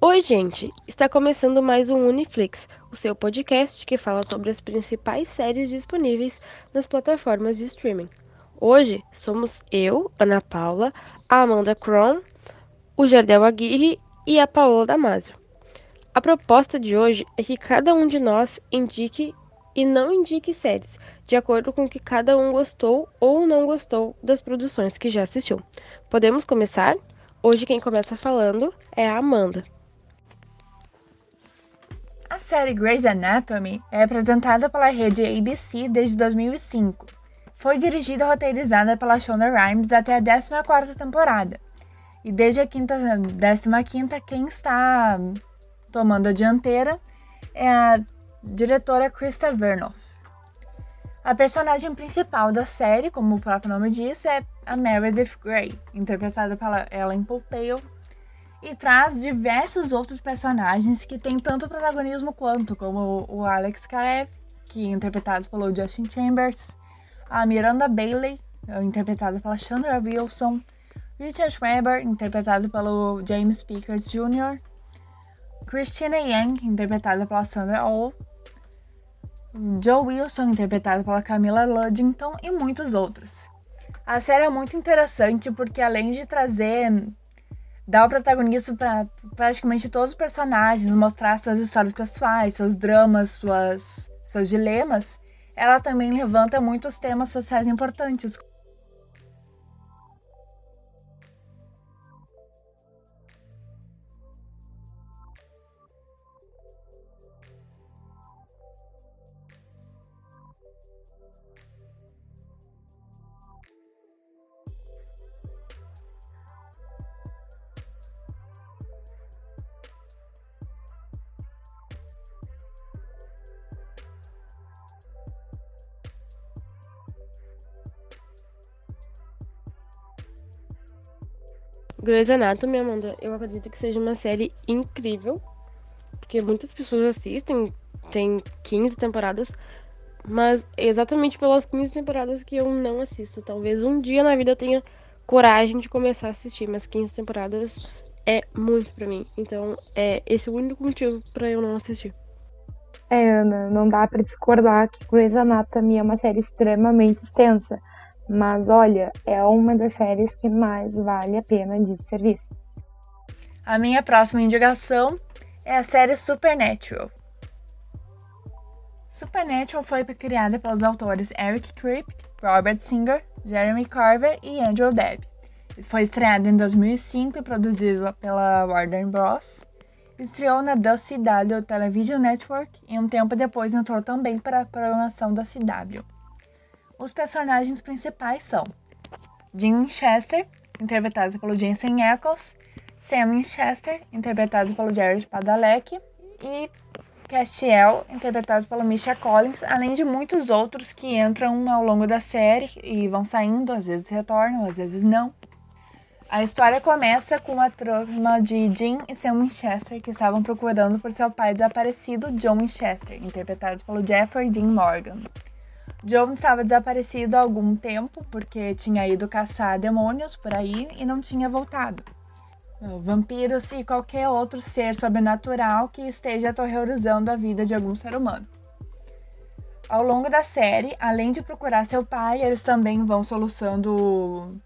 Oi, gente! Está começando mais um Uniflix, o seu podcast que fala sobre as principais séries disponíveis nas plataformas de streaming. Hoje somos eu, Ana Paula, a Amanda Cron, o Jardel Aguirre e a Paola Damasio. A proposta de hoje é que cada um de nós indique e não indique séries, de acordo com o que cada um gostou ou não gostou das produções que já assistiu. Podemos começar? Hoje quem começa falando é a Amanda. A série Grey's Anatomy é apresentada pela rede ABC desde 2005. Foi dirigida e roteirizada pela Shonda Rhimes até a 14ª temporada. E desde a 15ª, quem está tomando a dianteira é a diretora Krista Vernoff. A personagem principal da série, como o próprio nome diz, é a Meredith Grey, interpretada pela Ellen Pompeo e traz diversos outros personagens que têm tanto protagonismo quanto, como o Alex Karev, que é interpretado pelo Justin Chambers, a Miranda Bailey, interpretada pela Chandra Wilson, Richard Weber, interpretado pelo James Pickers Jr., Christina Yang, interpretada pela Sandra Oh, Joe Wilson, interpretado pela Camila Luddington e muitos outros. A série é muito interessante porque além de trazer dá o protagonismo para praticamente todos os personagens, mostrar suas histórias pessoais, seus dramas, suas, seus dilemas, ela também levanta muitos temas sociais importantes, Grey's Anatomy, Amanda, eu acredito que seja uma série incrível, porque muitas pessoas assistem, tem 15 temporadas, mas é exatamente pelas 15 temporadas que eu não assisto. Talvez um dia na vida eu tenha coragem de começar a assistir, mas 15 temporadas é muito para mim. Então, é esse o único motivo para eu não assistir. É, Ana, não dá para discordar que Grey's Anatomy é uma série extremamente extensa. Mas olha, é uma das séries que mais vale a pena de ser vista. A minha próxima indicação é a série Supernatural. Supernatural foi criada pelos autores Eric Kripke, Robert Singer, Jeremy Carver e Andrew Deb. Foi estreada em 2005 e produzida pela Warner Bros. Estreou na CW Television Network e um tempo depois entrou também para a programação da CW. Os personagens principais são Jim Winchester, interpretado pelo Jensen Ackles, Sam Winchester, interpretado pelo Jared Padalecki, e Castiel, interpretado pelo Misha Collins, além de muitos outros que entram ao longo da série e vão saindo, às vezes retornam, às vezes não. A história começa com a trama de Jim e Sam Winchester que estavam procurando por seu pai desaparecido, John Winchester, interpretado pelo Jeffrey Dean Morgan. John estava desaparecido há algum tempo porque tinha ido caçar demônios por aí e não tinha voltado. Vampiros e qualquer outro ser sobrenatural que esteja aterrorizando a vida de algum ser humano. Ao longo da série, além de procurar seu pai, eles também vão soluçando.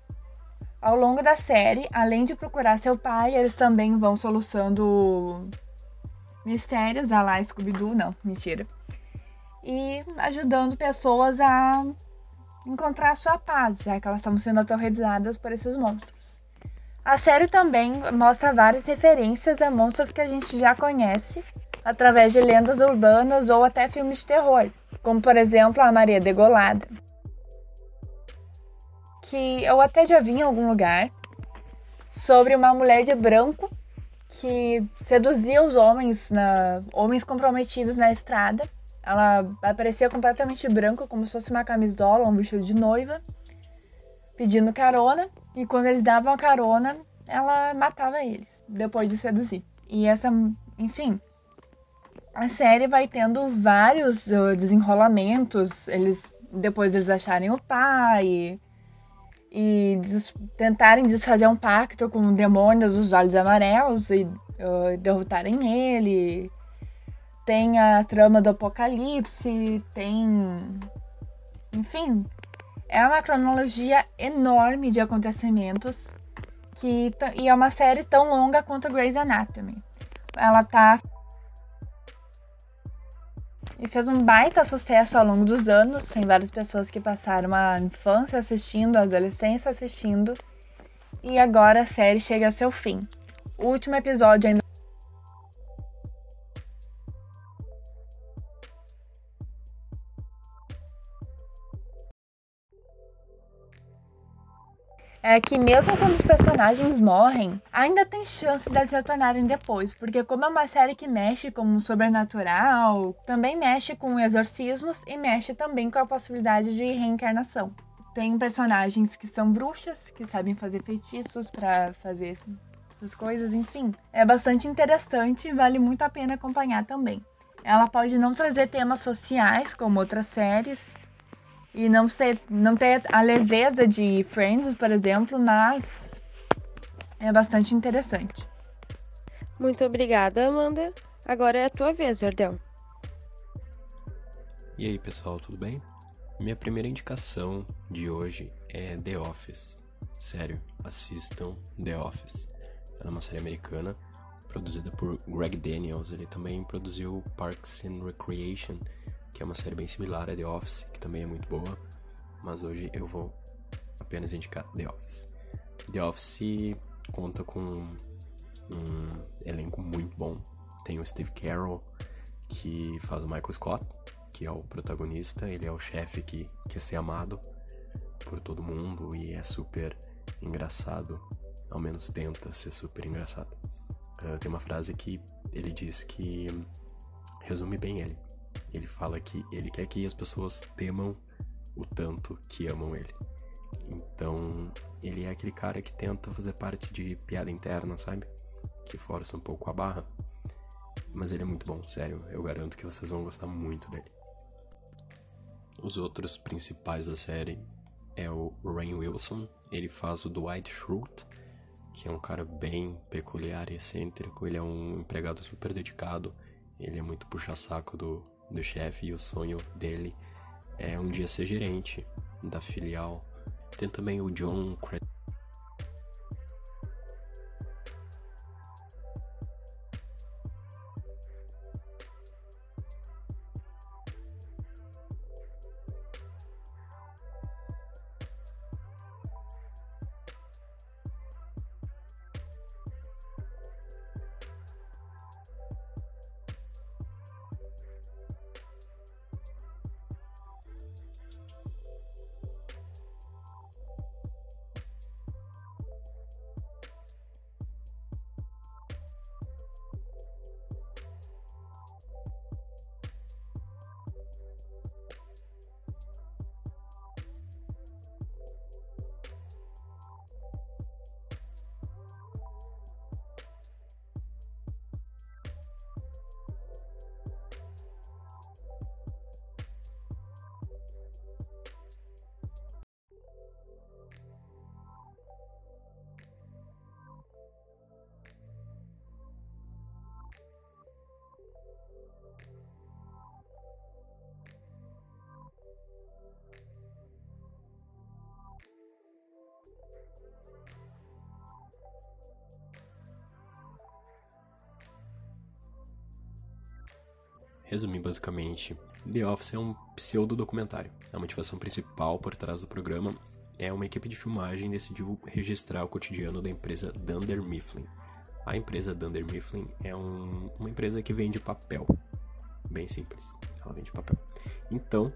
Ao longo da série, além de procurar seu pai, eles também vão soluçando mistérios, a lá Scooby-Doo, não, mentira e ajudando pessoas a encontrar a sua paz, já que elas estão sendo aterrorizadas por esses monstros. A série também mostra várias referências a monstros que a gente já conhece através de lendas urbanas ou até filmes de terror, como por exemplo a Maria Degolada, que eu até já vi em algum lugar, sobre uma mulher de branco que seduzia os homens, na, homens comprometidos na estrada ela aparecia completamente branca, como se fosse uma camisola, um vestido de noiva, pedindo carona. E quando eles davam a carona, ela matava eles, depois de seduzir. E essa, enfim, a série vai tendo vários uh, desenrolamentos. Eles, depois deles acharem o pai e des tentarem desfazer um pacto com demônios dos olhos amarelos e uh, derrotarem ele. Tem a trama do apocalipse, tem. Enfim, é uma cronologia enorme de acontecimentos que e é uma série tão longa quanto Grey's Anatomy. Ela tá e fez um baita sucesso ao longo dos anos. Tem várias pessoas que passaram a infância assistindo, a adolescência assistindo. E agora a série chega ao seu fim. O último episódio ainda é que mesmo quando os personagens morrem, ainda tem chance deles retornarem depois, porque como é uma série que mexe com o sobrenatural, também mexe com exorcismos e mexe também com a possibilidade de reencarnação. Tem personagens que são bruxas, que sabem fazer feitiços para fazer essas coisas, enfim. É bastante interessante e vale muito a pena acompanhar também. Ela pode não trazer temas sociais como outras séries, e não ser não ter a leveza de Friends, por exemplo, mas é bastante interessante. Muito obrigada, Amanda. Agora é a tua vez, Jordão. E aí, pessoal, tudo bem? Minha primeira indicação de hoje é The Office. Sério, assistam The Office. Ela é uma série americana produzida por Greg Daniels. Ele também produziu Parks and Recreation, que é uma série bem similar a The Office, que também é muito boa, mas hoje eu vou apenas indicar The Office. The Office conta com um elenco muito bom. Tem o Steve Carroll, que faz o Michael Scott, que é o protagonista, ele é o chefe que quer ser amado por todo mundo e é super engraçado, ao menos tenta ser super engraçado. Uh, tem uma frase que ele diz que resume bem ele. Ele fala que ele quer que as pessoas temam o tanto que amam ele. Então, ele é aquele cara que tenta fazer parte de piada interna, sabe? Que força um pouco a barra. Mas ele é muito bom, sério. Eu garanto que vocês vão gostar muito dele. Os outros principais da série é o Rain Wilson. Ele faz o Dwight Schrute, que é um cara bem peculiar e excêntrico. Ele é um empregado super dedicado. Ele é muito puxa-saco do, do chefe e o sonho dele é um dia ser gerente da filial. Tem também o John Resumir basicamente, The Office é um pseudo-documentário. A motivação principal por trás do programa é uma equipe de filmagem decidiu registrar o cotidiano da empresa Dunder Mifflin. A empresa Dunder Mifflin é um, uma empresa que vende papel. Bem simples, ela vende papel. Então,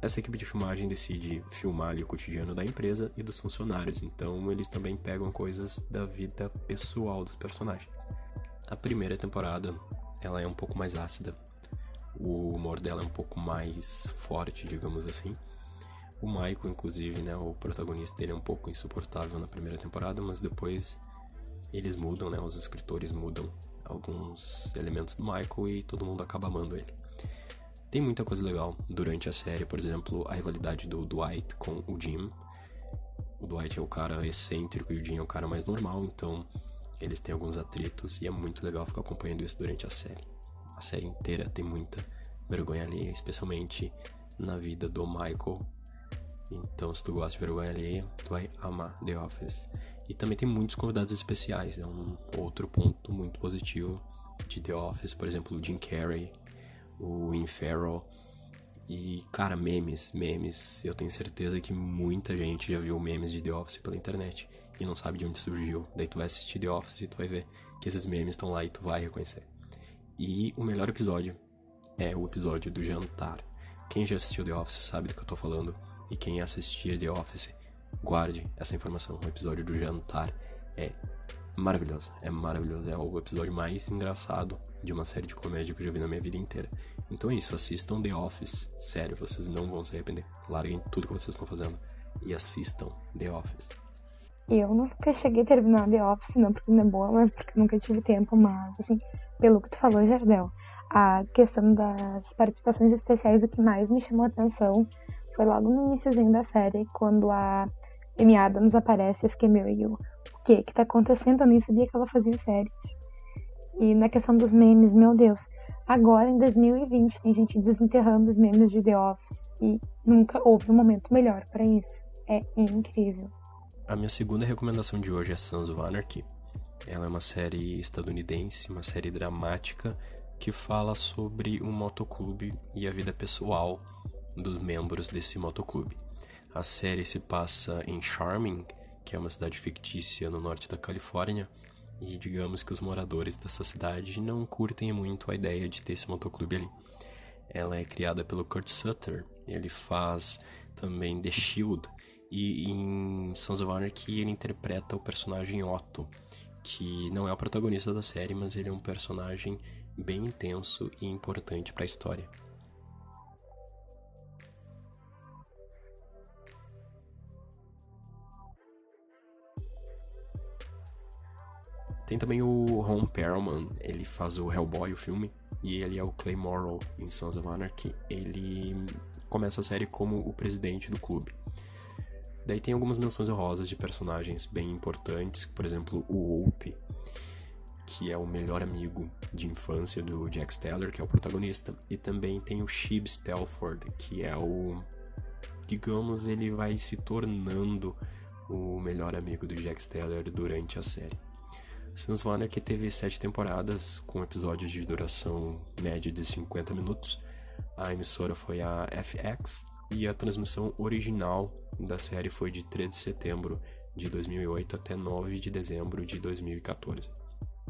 essa equipe de filmagem decide filmar ali o cotidiano da empresa e dos funcionários. Então, eles também pegam coisas da vida pessoal dos personagens. A primeira temporada ela é um pouco mais ácida. O humor dela é um pouco mais forte, digamos assim. O Michael, inclusive, né, o protagonista dele é um pouco insuportável na primeira temporada, mas depois eles mudam, né, os escritores mudam alguns elementos do Michael e todo mundo acaba amando ele. Tem muita coisa legal durante a série, por exemplo, a rivalidade do Dwight com o Jim. O Dwight é o cara excêntrico e o Jim é o cara mais normal, então eles têm alguns atritos e é muito legal ficar acompanhando isso durante a série. A série inteira tem muita vergonha alheia, especialmente na vida do Michael. Então, se tu gosta de vergonha alheia, tu vai amar The Office. E também tem muitos convidados especiais, é um outro ponto muito positivo de The Office, por exemplo, o Jim Carrey, o Will Ferrell. E, cara, memes, memes. Eu tenho certeza que muita gente já viu memes de The Office pela internet e não sabe de onde surgiu. Daí tu vai assistir The Office e tu vai ver que esses memes estão lá e tu vai reconhecer. E o melhor episódio é o episódio do jantar. Quem já assistiu The Office sabe do que eu tô falando. E quem assistir The Office, guarde essa informação. O episódio do jantar é maravilhoso. É maravilhoso. É o episódio mais engraçado de uma série de comédia que eu já vi na minha vida inteira. Então é isso, assistam The Office. Sério, vocês não vão se arrepender. Larguem tudo que vocês estão fazendo e assistam The Office. Eu nunca cheguei a terminar The Office, não porque não é boa, mas porque nunca tive tempo. Mas, assim, pelo que tu falou, Jardel, a questão das participações especiais, o que mais me chamou a atenção foi logo no iníciozinho da série, quando a Amy Adams aparece, eu fiquei meio, o que que tá acontecendo? Eu nem sabia que ela fazia séries. E na questão dos memes, meu Deus, agora em 2020 tem gente desenterrando os memes de The Office e nunca houve um momento melhor para isso. É incrível. A minha segunda recomendação de hoje é Sons of Anarchy. Ela é uma série estadunidense, uma série dramática que fala sobre um motoclube e a vida pessoal dos membros desse motoclube. A série se passa em Charming, que é uma cidade fictícia no norte da Califórnia, e digamos que os moradores dessa cidade não curtem muito a ideia de ter esse motoclube ali. Ela é criada pelo Kurt Sutter, ele faz também The Shield, e em Sons of Anarchy ele interpreta o personagem Otto, que não é o protagonista da série, mas ele é um personagem bem intenso e importante para a história. Tem também o Ron Perlman, ele faz o Hellboy, o filme, e ele é o Clay Morrow em Sons of Anarchy. Ele começa a série como o presidente do clube. Daí tem algumas menções honrosas de personagens bem importantes, por exemplo, o Ope, que é o melhor amigo de infância do Jack Steller, que é o protagonista, e também tem o Shib Stelford, que é o digamos, ele vai se tornando o melhor amigo do Jack Steller durante a série. Sons of que teve sete temporadas, com episódios de duração média de 50 minutos. A emissora foi a FX e a transmissão original da série foi de 13 de setembro de 2008 até 9 de dezembro de 2014.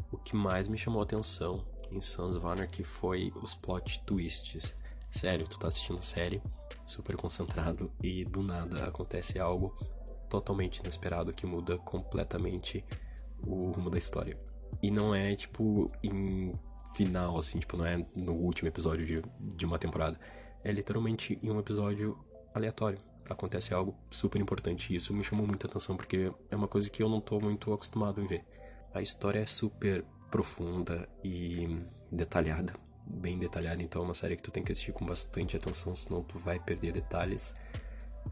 O que mais me chamou a atenção em Sons of Anarchy foi os plot twists. Sério, tu tá assistindo a série, super concentrado, e do nada acontece algo totalmente inesperado que muda completamente o rumo da história. E não é, tipo, em final, assim, tipo, não é no último episódio de, de uma temporada. É literalmente em um episódio aleatório. Acontece algo super importante e isso me chamou muita atenção porque é uma coisa que eu não tô muito acostumado em ver. A história é super profunda e detalhada, bem detalhada, então é uma série que tu tem que assistir com bastante atenção, senão tu vai perder detalhes.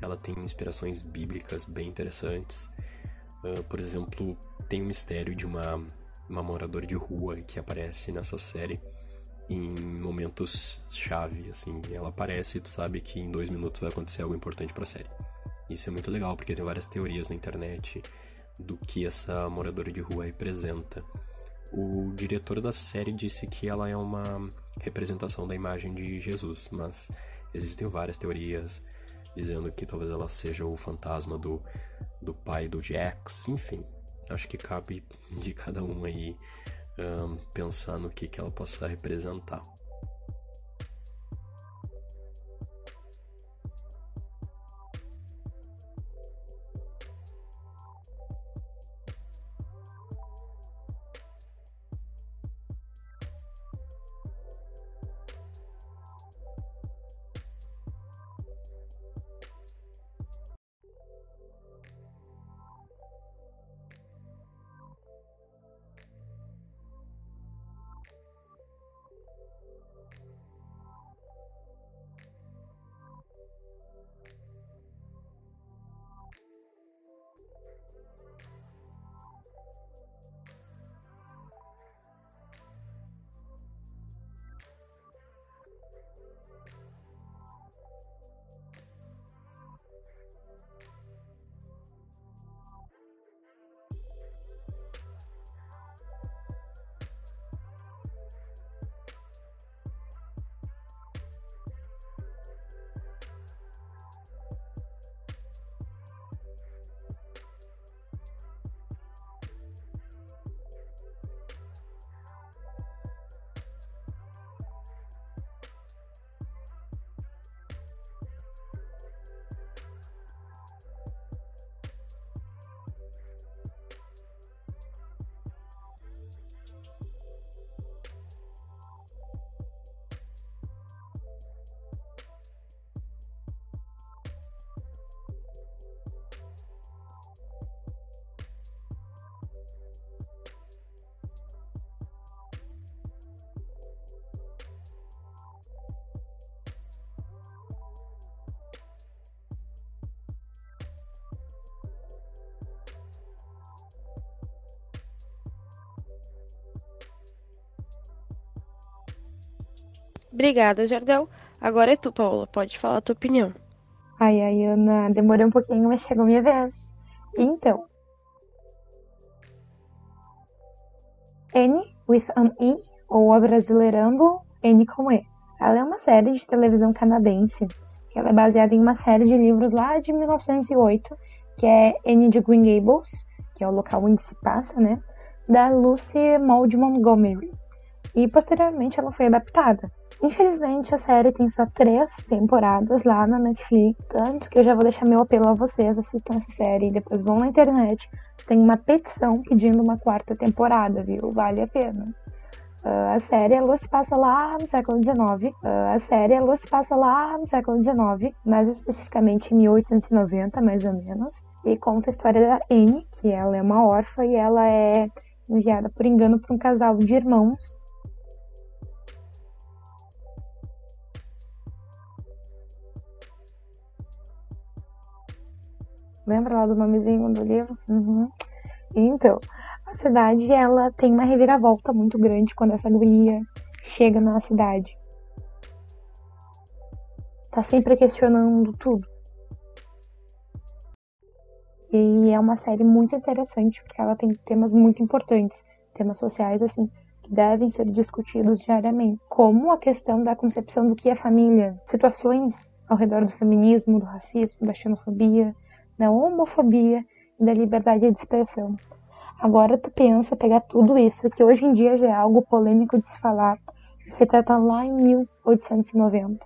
Ela tem inspirações bíblicas bem interessantes. Uh, por exemplo, tem o mistério de uma, uma moradora de rua que aparece nessa série em momentos chave, assim, ela aparece e tu sabe que em dois minutos vai acontecer algo importante para a série. Isso é muito legal porque tem várias teorias na internet do que essa moradora de rua representa. O diretor da série disse que ela é uma representação da imagem de Jesus, mas existem várias teorias dizendo que talvez ela seja o fantasma do, do pai do Jax, enfim. Acho que cabe de cada um aí um, pensar no que, que ela possa representar. Obrigada, Jardel. Agora é tu, Paola. Pode falar a tua opinião. Ai, ai, Ana, demorei um pouquinho, mas chegou minha vez. Então. N with an E, ou abrasileirando N com E. Ela é uma série de televisão canadense, ela é baseada em uma série de livros lá de 1908, que é N de Green Gables, que é o local onde se passa, né? Da Lucy Maud Montgomery. E posteriormente ela foi adaptada. Infelizmente a série tem só três temporadas lá na Netflix, tanto que eu já vou deixar meu apelo a vocês assistam essa série e depois vão na internet. Tem uma petição pedindo uma quarta temporada, viu? Vale a pena. Uh, a série ela se passa lá no século XIX. Uh, a série ela se passa lá no século XIX, mais especificamente em 1890, mais ou menos, e conta a história da Anne, que ela é uma órfã e ela é enviada por engano por um casal de irmãos Lembra lá do nomezinho do livro? Uhum. Então, a cidade ela tem uma reviravolta muito grande quando essa guria chega na cidade. Tá sempre questionando tudo. E é uma série muito interessante porque ela tem temas muito importantes, temas sociais assim, que devem ser discutidos diariamente, como a questão da concepção do que é família, situações ao redor do feminismo, do racismo, da xenofobia, da homofobia e da liberdade de expressão. Agora tu pensa pegar tudo isso, que hoje em dia já é algo polêmico de se falar, e retratar lá em 1890.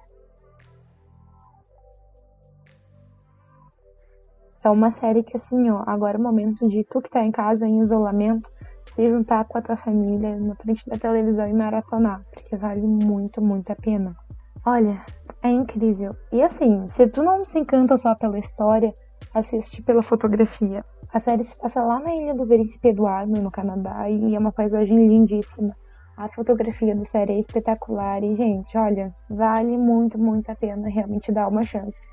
É uma série que assim, ó, agora é o momento de tu que tá em casa em isolamento, se juntar com a tua família na frente da televisão e maratonar, porque vale muito, muito a pena. Olha, é incrível. E assim, se tu não se encanta só pela história, assiste pela fotografia. A série se passa lá na ilha do Príncipe Eduardo, no Canadá, e é uma paisagem lindíssima. A fotografia da série é espetacular e, gente, olha, vale muito, muito a pena realmente dar uma chance.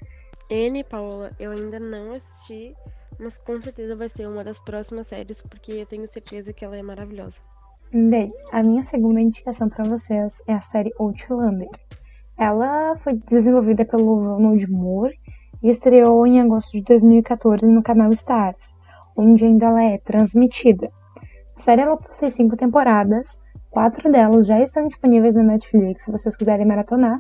N, Paola, eu ainda não assisti, mas com certeza vai ser uma das próximas séries, porque eu tenho certeza que ela é maravilhosa. Bem, a minha segunda indicação para vocês é a série Outlander. Ela foi desenvolvida pelo Ronald Moore e estreou em agosto de 2014 no canal Stars, onde ainda ela é transmitida. A série ela possui cinco temporadas, quatro delas já estão disponíveis na Netflix se vocês quiserem maratonar,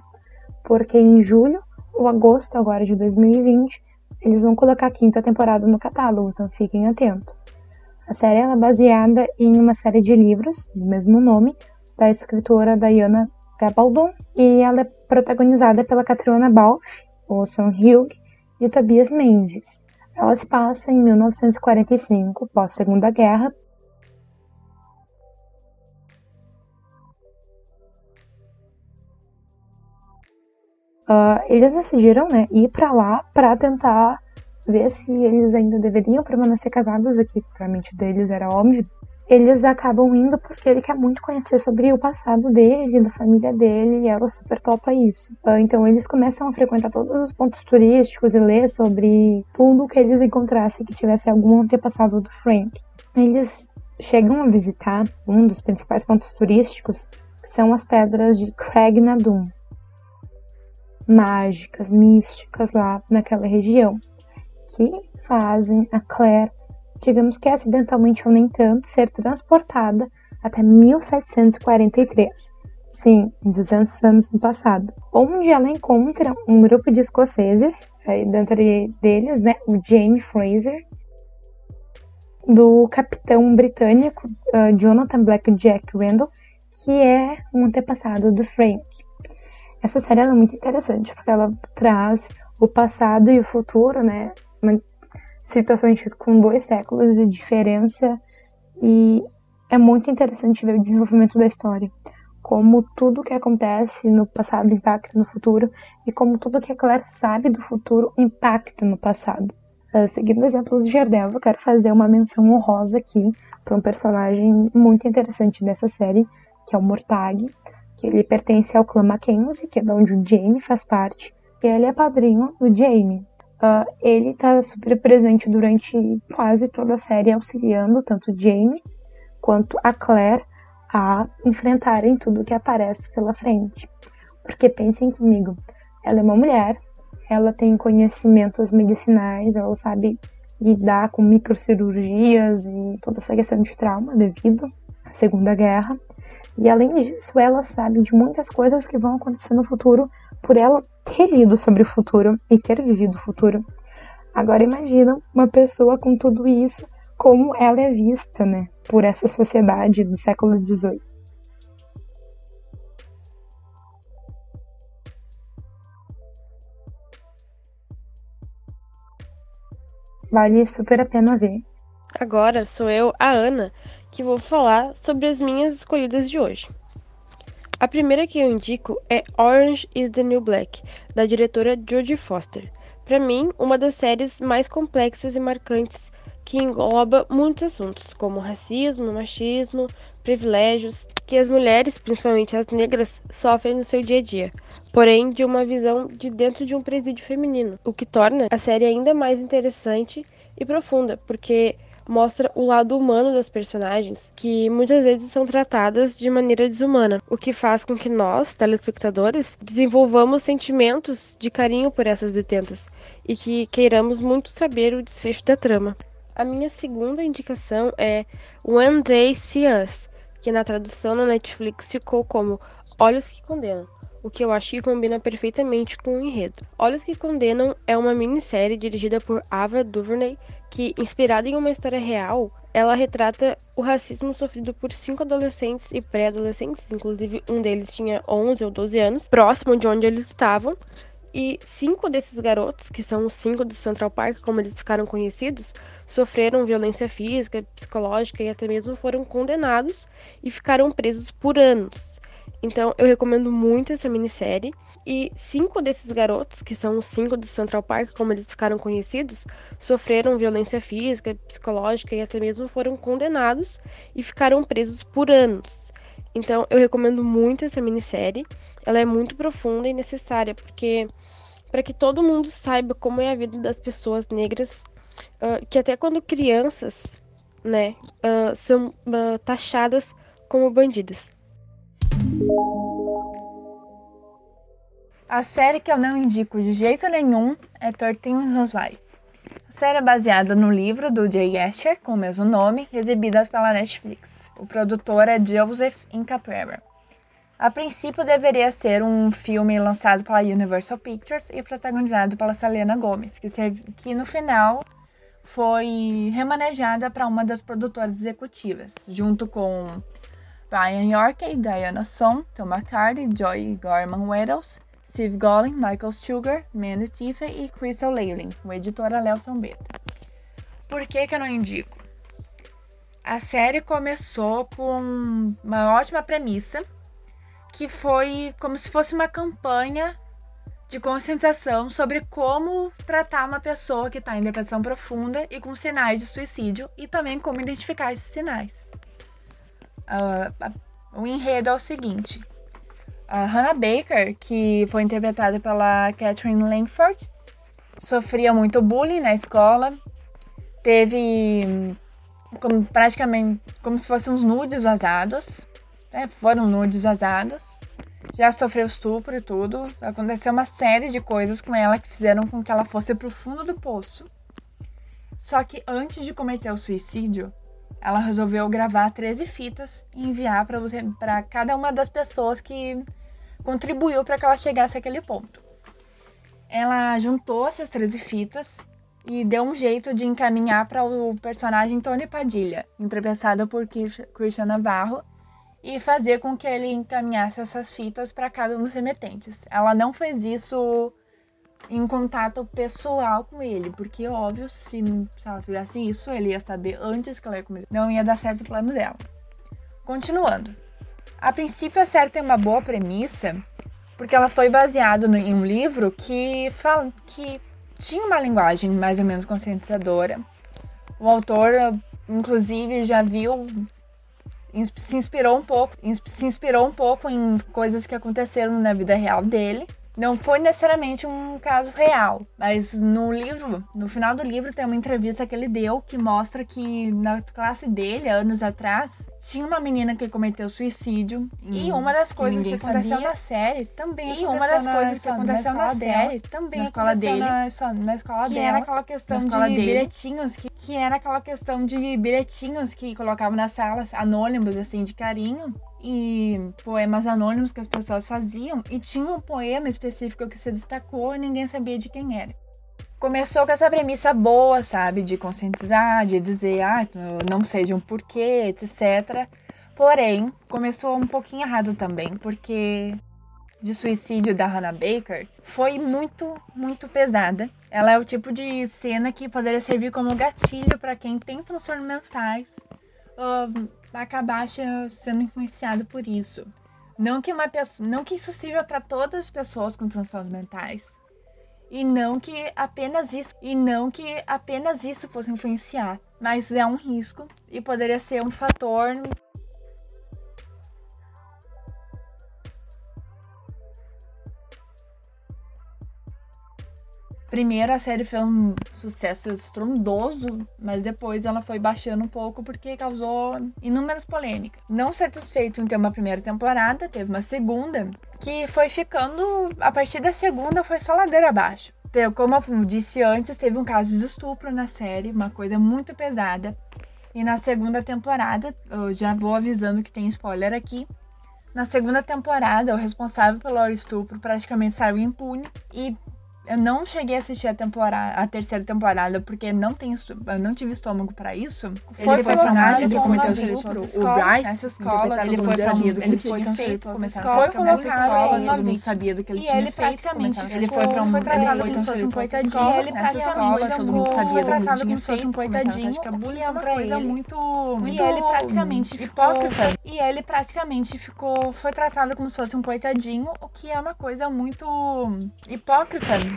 porque em julho ou agosto agora de 2020 eles vão colocar a quinta temporada no catálogo, então fiquem atentos. A série é baseada em uma série de livros do mesmo nome da escritora Diana Gabaldon e ela é protagonizada pela Catriona Balfe, o Sam Hugh e Tobias Menzies. Ela se passa em 1945, pós-Segunda Guerra, Uh, eles decidiram né, ir para lá para tentar ver se eles ainda deveriam permanecer casados, o que para a mente deles era óbvio, eles acabam indo porque ele quer muito conhecer sobre o passado dele, da família dele, e ela super topa isso. Ah, então eles começam a frequentar todos os pontos turísticos e ler sobre tudo que eles encontrassem que tivesse algum antepassado do Frank. Eles chegam a visitar um dos principais pontos turísticos, que são as pedras de Craig Nadum, mágicas, místicas lá naquela região, que fazem a Claire digamos que acidentalmente ou nem tanto, ser transportada até 1743. Sim, 200 anos no passado, onde ela encontra um grupo de escoceses, dentre deles, né, o Jamie Fraser, do capitão britânico uh, Jonathan Blackjack Randall, que é um antepassado do Frank. Essa série é muito interessante porque ela traz o passado e o futuro, né, situações com dois séculos de diferença e é muito interessante ver o desenvolvimento da história, como tudo que acontece no passado impacta no futuro e como tudo que a Claire sabe do futuro impacta no passado. Uh, seguindo exemplos de Jardel, eu quero fazer uma menção honrosa aqui para um personagem muito interessante dessa série, que é o Mortag, que ele pertence ao clã Mackenzie, que é de onde o Jamie faz parte, e ele é padrinho do Jamie. Uh, ele está super presente durante quase toda a série, auxiliando tanto Jamie quanto a Claire a enfrentarem tudo que aparece pela frente. Porque pensem comigo, ela é uma mulher, ela tem conhecimentos medicinais, ela sabe lidar com microcirurgias e toda essa questão de trauma devido à Segunda Guerra. E além disso, ela sabe de muitas coisas que vão acontecer no futuro por ela ter lido sobre o futuro e ter vivido o futuro. Agora imagina uma pessoa com tudo isso, como ela é vista, né, por essa sociedade do século XVIII. Vale super a pena ver. Agora sou eu, a Ana, que vou falar sobre as minhas escolhidas de hoje. A primeira que eu indico é Orange is the New Black, da diretora Jodie Foster. Para mim, uma das séries mais complexas e marcantes que engloba muitos assuntos, como racismo, machismo, privilégios, que as mulheres, principalmente as negras, sofrem no seu dia a dia, porém de uma visão de dentro de um presídio feminino, o que torna a série ainda mais interessante e profunda, porque mostra o lado humano das personagens, que muitas vezes são tratadas de maneira desumana, o que faz com que nós, telespectadores, desenvolvamos sentimentos de carinho por essas detentas e que queiramos muito saber o desfecho da trama. A minha segunda indicação é One Day See Us, que na tradução na Netflix ficou como Olhos que Condenam, o que eu acho que combina perfeitamente com o enredo. Olhos que Condenam é uma minissérie dirigida por Ava DuVernay que, inspirada em uma história real, ela retrata o racismo sofrido por cinco adolescentes e pré-adolescentes, inclusive um deles tinha 11 ou 12 anos, próximo de onde eles estavam, e cinco desses garotos, que são os cinco do Central Park, como eles ficaram conhecidos, sofreram violência física, psicológica e até mesmo foram condenados e ficaram presos por anos. Então eu recomendo muito essa minissérie. E cinco desses garotos, que são os cinco do Central Park, como eles ficaram conhecidos, sofreram violência física, psicológica e até mesmo foram condenados e ficaram presos por anos. Então eu recomendo muito essa minissérie. Ela é muito profunda e necessária, porque para que todo mundo saiba como é a vida das pessoas negras, uh, que até quando crianças, né, uh, são uh, taxadas como bandidas. A série que eu não indico de jeito nenhum é 13 Reasons Why. A série é baseada no livro do Jay Asher, com o mesmo nome, exibida pela Netflix. O produtor é Joseph Incaprera. A princípio deveria ser um filme lançado pela Universal Pictures e protagonizado pela Selena Gomez, que, que no final foi remanejada para uma das produtoras executivas, junto com Brian York, Diana Son, Tom McCarthy, Joy Gorman Weddles, Steve Golling, Michael Sugar, Mandy Tiffany e Crystal Leyland, o editora Lelton Beta. Por que, que eu não indico? A série começou com uma ótima premissa que foi como se fosse uma campanha de conscientização sobre como tratar uma pessoa que está em depressão profunda e com sinais de suicídio e também como identificar esses sinais. Uh, o enredo é o seguinte: a Hannah Baker, que foi interpretada pela Catherine Langford, sofria muito bullying na escola, teve como, praticamente como se fossem uns nudes vazados né, foram nudes vazados. Já sofreu estupro e tudo. Aconteceu uma série de coisas com ela que fizeram com que ela fosse pro fundo do poço. Só que antes de cometer o suicídio, ela resolveu gravar 13 fitas e enviar para cada uma das pessoas que contribuiu para que ela chegasse àquele ponto. Ela juntou essas 13 fitas e deu um jeito de encaminhar para o personagem Tony Padilha, interpretado por Christian Navarro, e fazer com que ele encaminhasse essas fitas para cada um dos remetentes. Ela não fez isso em contato pessoal com ele, porque óbvio, se, se ela fizesse isso, ele ia saber antes que ela ia começar. Não ia dar certo o plano dela. Continuando. A princípio a série tem uma boa premissa, porque ela foi baseada em um livro que fala que tinha uma linguagem mais ou menos conscientizadora. O autor, inclusive, já viu se inspirou um pouco, se inspirou um pouco em coisas que aconteceram na vida real dele. Não foi necessariamente um caso real, mas no livro, no final do livro tem uma entrevista que ele deu que mostra que na classe dele, anos atrás, tinha uma menina que cometeu suicídio hum, e uma das coisas que, aconteceu sabia. na série também e uma das coisas que aconteceu na, na série também na escola dele na, na escola que dela era aquela questão de dele. bilhetinhos que, que era aquela questão de bilhetinhos que colocavam nas salas anônimos assim de carinho e poemas anônimos que as pessoas faziam, e tinha um poema específico que se destacou e ninguém sabia de quem era. Começou com essa premissa boa, sabe, de conscientizar, de dizer, ah, não de um porquê, etc. Porém, começou um pouquinho errado também, porque de suicídio da Hannah Baker foi muito, muito pesada. Ela é o tipo de cena que poderia servir como gatilho para quem tem transtornos mentais uh, acabar sendo influenciado por isso. Não que, uma pessoa, não que isso sirva para todas as pessoas com transtornos mentais. E não que apenas isso, e não que apenas isso fosse influenciar, mas é um risco e poderia ser um fator Primeiro a série foi um sucesso estrondoso, mas depois ela foi baixando um pouco porque causou inúmeras polêmicas. Não satisfeito em ter uma primeira temporada, teve uma segunda, que foi ficando. A partir da segunda foi só ladeira abaixo. Como eu disse antes, teve um caso de estupro na série, uma coisa muito pesada. E na segunda temporada, eu já vou avisando que tem spoiler aqui. Na segunda temporada, o responsável pelo estupro praticamente saiu impune e eu não cheguei a assistir a temporada, a terceira temporada, porque não tem, eu não tive estômago para isso. Foi ele foi personagem que cometeu o estupro, o Bryce, nessa escola, ele foi promovido, ele foi feito, foi colocado todo mundo sabia do que ele tinha ele praticamente, ele foi para um, ele foi como se fosse um coitadinho, ele praticamente todo mundo sabia do que ele tinha como se fosse um coitadinho, e é uma coisa muito, e ele praticamente hipócrita, e ele praticamente ficou, foi tratado como se fosse um coitadinho, o que é uma coisa muito hipócrita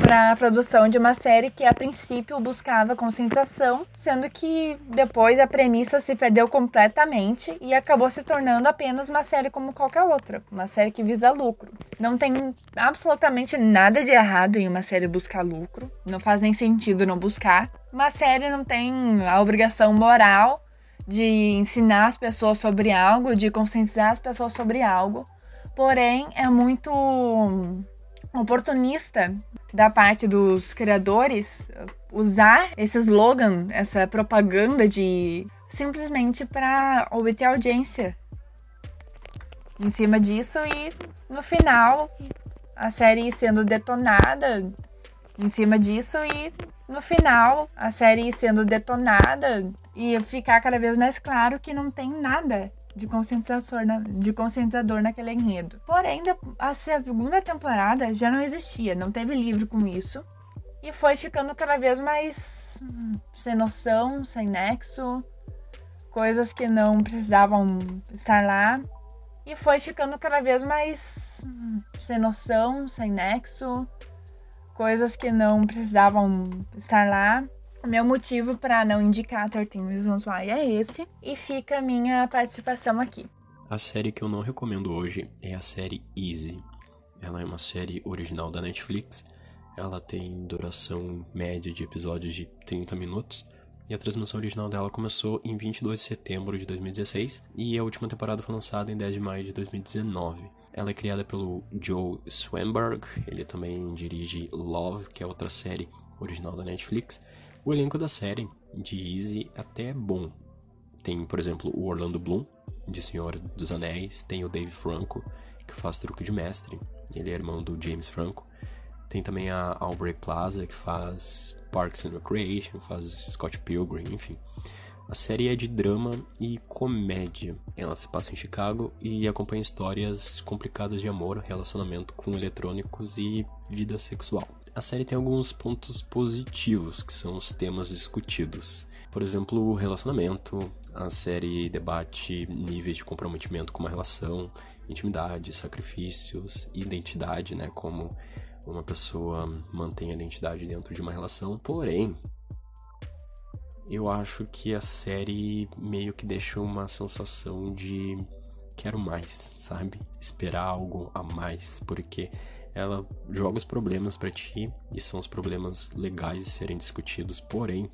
para a produção de uma série que a princípio buscava conscientização, sendo que depois a premissa se perdeu completamente e acabou se tornando apenas uma série como qualquer outra, uma série que visa lucro. Não tem absolutamente nada de errado em uma série buscar lucro, não faz nem sentido não buscar. Uma série não tem a obrigação moral de ensinar as pessoas sobre algo, de conscientizar as pessoas sobre algo. Porém, é muito oportunista da parte dos criadores usar esse slogan, essa propaganda de simplesmente para obter audiência em cima disso e no final a série sendo detonada em cima disso e no final a série sendo detonada e ficar cada vez mais claro que não tem nada de conscientizador, na, de conscientizador naquele enredo. Porém, a segunda temporada já não existia, não teve livro com isso. E foi ficando cada vez mais hum, sem noção, sem nexo, coisas que não precisavam estar lá. E foi ficando cada vez mais hum, sem noção, sem nexo, coisas que não precisavam estar lá. Meu motivo para não indicar 13 Reasons Why é esse, e fica a minha participação aqui. A série que eu não recomendo hoje é a série Easy. Ela é uma série original da Netflix. Ela tem duração média de episódios de 30 minutos. E a transmissão original dela começou em 22 de setembro de 2016 e a última temporada foi lançada em 10 de maio de 2019. Ela é criada pelo Joe Swanberg, ele também dirige Love, que é outra série original da Netflix, o elenco da série, de Easy, até é bom. Tem, por exemplo, o Orlando Bloom, de Senhor dos Anéis, tem o Dave Franco, que faz truque de mestre, ele é irmão do James Franco. Tem também a Aubrey Plaza, que faz Parks and Recreation, faz Scott Pilgrim, enfim. A série é de drama e comédia. Ela se passa em Chicago e acompanha histórias complicadas de amor, relacionamento com eletrônicos e vida sexual a série tem alguns pontos positivos, que são os temas discutidos. Por exemplo, o relacionamento. A série debate níveis de comprometimento com uma relação, intimidade, sacrifícios, identidade, né? Como uma pessoa mantém a identidade dentro de uma relação. Porém, eu acho que a série meio que deixa uma sensação de quero mais, sabe? Esperar algo a mais, porque ela joga os problemas para ti e são os problemas legais de serem discutidos, porém,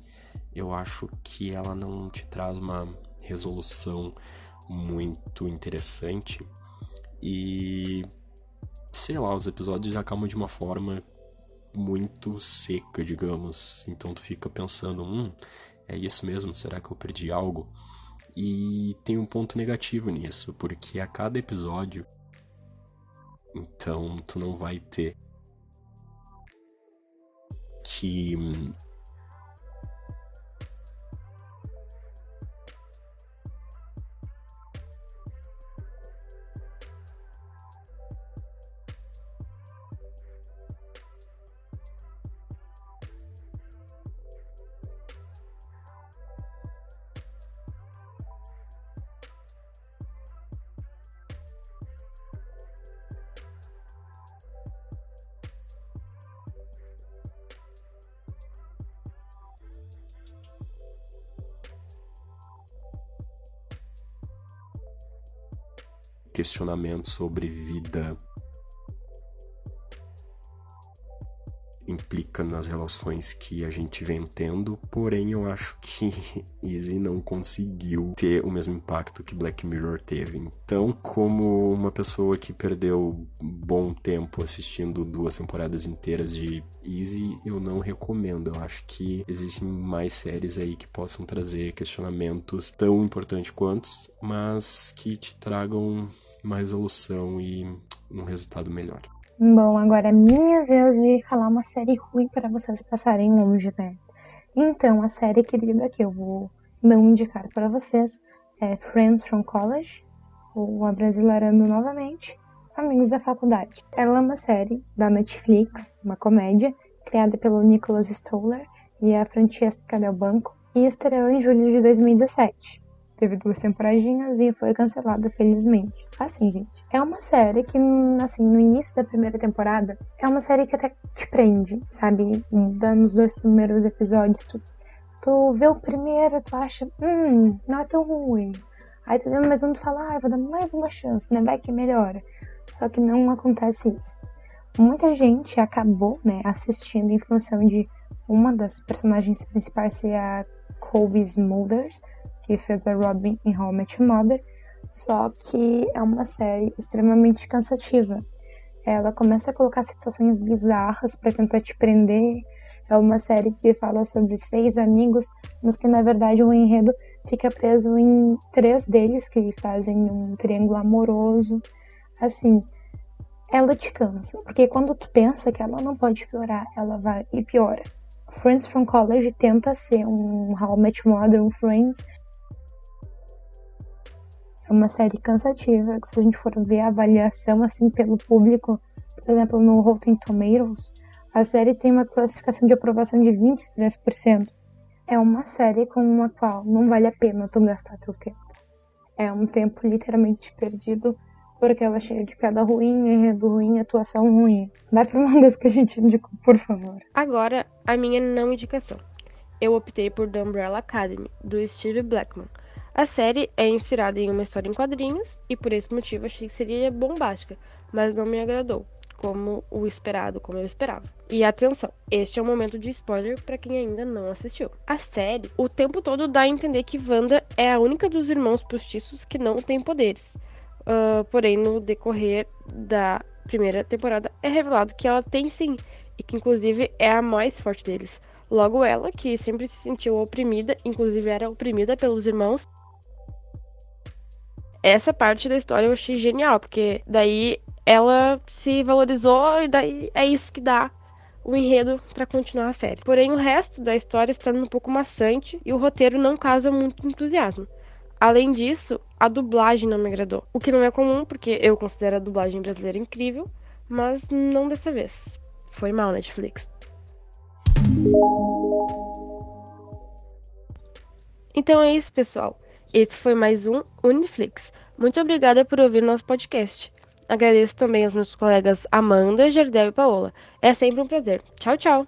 eu acho que ela não te traz uma resolução muito interessante e sei lá, os episódios acabam de uma forma muito seca, digamos. Então tu fica pensando, hum, é isso mesmo? Será que eu perdi algo? E tem um ponto negativo nisso, porque a cada episódio, então tu não vai ter que questionamento sobre vida nas relações que a gente vem tendo, porém eu acho que Easy não conseguiu ter o mesmo impacto que Black Mirror teve. Então, como uma pessoa que perdeu bom tempo assistindo duas temporadas inteiras de Easy, eu não recomendo. Eu acho que existem mais séries aí que possam trazer questionamentos tão importantes quanto, mas que te tragam uma resolução e um resultado melhor. Bom, agora é minha vez de falar uma série ruim para vocês passarem longe, né? Então, a série querida que eu vou não indicar para vocês é Friends from College, ou Abrasileirando novamente, Amigos da Faculdade. Ela é uma série da Netflix, uma comédia, criada pelo Nicholas Stoller e a Francesca Del Banco, e estreou em julho de 2017 teve duas temporadinhas e foi cancelada, felizmente. Assim, gente, é uma série que, assim, no início da primeira temporada, é uma série que até te prende, sabe? Nos dois primeiros episódios, tu, tu vê o primeiro, tu acha, hum, não é tão ruim. Aí tu vê mais um, tu fala, ah, vou dar mais uma chance, né? Vai que melhora. Só que não acontece isso. Muita gente acabou, né, assistindo em função de uma das personagens principais ser a Colby Smulders, que fez a Robin em How I Met Your Mother, só que é uma série extremamente cansativa. Ela começa a colocar situações bizarras para tentar te prender. É uma série que fala sobre seis amigos, mas que na verdade o enredo fica preso em três deles que fazem um triângulo amoroso. Assim, ela te cansa, porque quando tu pensa que ela não pode piorar, ela vai e piora. Friends from College tenta ser um How I Met Mother, um Friends, é uma série cansativa, que se a gente for ver a avaliação assim pelo público, por exemplo, no Rotten Tomatoes, a série tem uma classificação de aprovação de 23%. É uma série com a qual não vale a pena tu gastar teu tempo. É um tempo literalmente perdido porque ela é cheia de piada ruim, enredo ruim, atuação ruim. Vai pra uma das que a gente indicou, por favor. Agora, a minha não indicação. Eu optei por The Umbrella Academy, do Steve Blackman. A série é inspirada em uma história em quadrinhos e por esse motivo achei que seria bombástica, mas não me agradou, como o esperado, como eu esperava. E atenção, este é um momento de spoiler para quem ainda não assistiu. A série, o tempo todo dá a entender que Wanda é a única dos irmãos postiços que não tem poderes. Uh, porém, no decorrer da primeira temporada é revelado que ela tem sim, e que inclusive é a mais forte deles. Logo ela, que sempre se sentiu oprimida, inclusive era oprimida pelos irmãos, essa parte da história eu achei genial, porque daí ela se valorizou e daí é isso que dá o enredo para continuar a série. Porém, o resto da história torna um pouco maçante e o roteiro não causa muito entusiasmo. Além disso, a dublagem não me agradou. O que não é comum, porque eu considero a dublagem brasileira incrível, mas não dessa vez. Foi mal, Netflix. Então é isso, pessoal. Esse foi mais um Uniflix. Muito obrigada por ouvir nosso podcast. Agradeço também aos meus colegas Amanda, Gerdel e Paola. É sempre um prazer. Tchau, tchau!